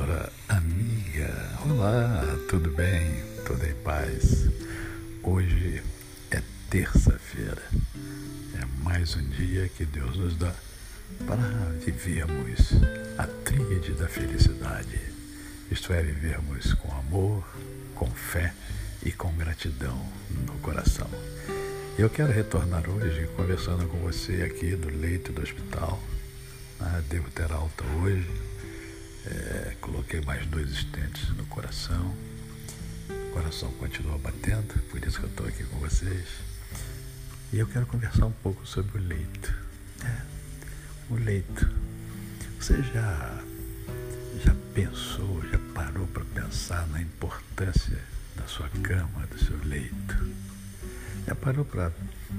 palavra amiga. Olá, tudo bem? Tudo em paz? Hoje é terça-feira. É mais um dia que Deus nos dá para vivermos a tríade da felicidade. Isto é, vivermos com amor, com fé e com gratidão no coração. Eu quero retornar hoje conversando com você aqui do leito do hospital. Ah, devo ter alta hoje é, coloquei mais dois estentes no coração. O coração continua batendo, por isso que eu estou aqui com vocês. E eu quero conversar um pouco sobre o leito. É, o leito. Você já, já pensou, já parou para pensar na importância da sua cama, do seu leito? Já parou para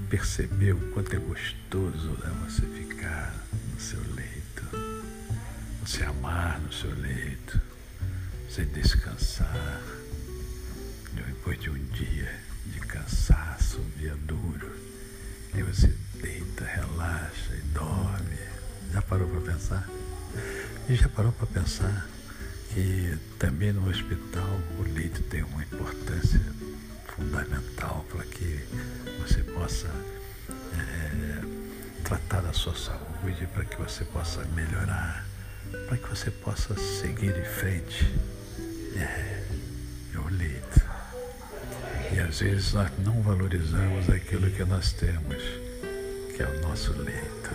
perceber o quanto é gostoso né, você ficar no seu leito? Você amar no seu leito, você descansar depois de um dia de cansaço, um dia duro, e você deita, relaxa e dorme. Já parou para pensar? E já parou para pensar que também no hospital o leito tem uma importância fundamental para que você possa é, tratar da sua saúde, para que você possa melhorar, para que você possa seguir em frente. É, é o leito. E às vezes nós não valorizamos aquilo que nós temos, que é o nosso leito,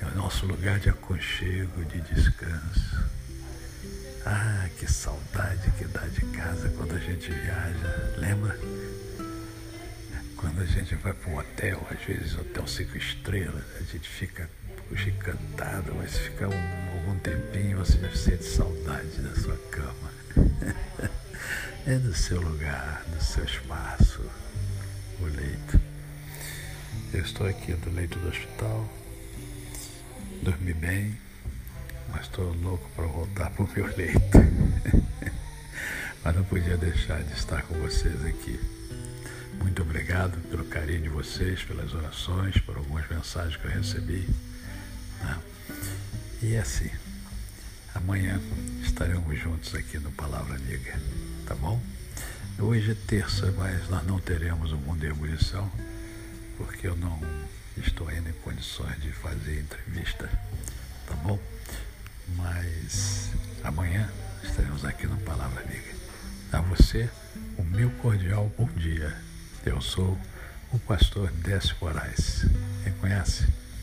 é o nosso lugar de aconchego, de descanso. Ah, que saudade que dá de casa quando a gente viaja, lembra? Quando a gente vai para um hotel, às vezes hotel cinco estrelas, a gente fica encantado, mas fica um, algum tempinho você já sente saudade da sua cama. é do seu lugar, do seu espaço, o leito. Eu estou aqui do leito do hospital, dormi bem mas estou louco para voltar para o meu leito. mas não podia deixar de estar com vocês aqui. Muito obrigado pelo carinho de vocês, pelas orações, por algumas mensagens que eu recebi. Né? E é assim, amanhã estaremos juntos aqui no Palavra Amiga, tá bom? Hoje é terça, mas nós não teremos o Mundo em Ebulição, porque eu não estou ainda em condições de fazer entrevista, tá bom? Mas amanhã estaremos aqui no Palavra Amiga. A você, o meu cordial bom dia. Eu sou o pastor Décio Moraes. Quem conhece,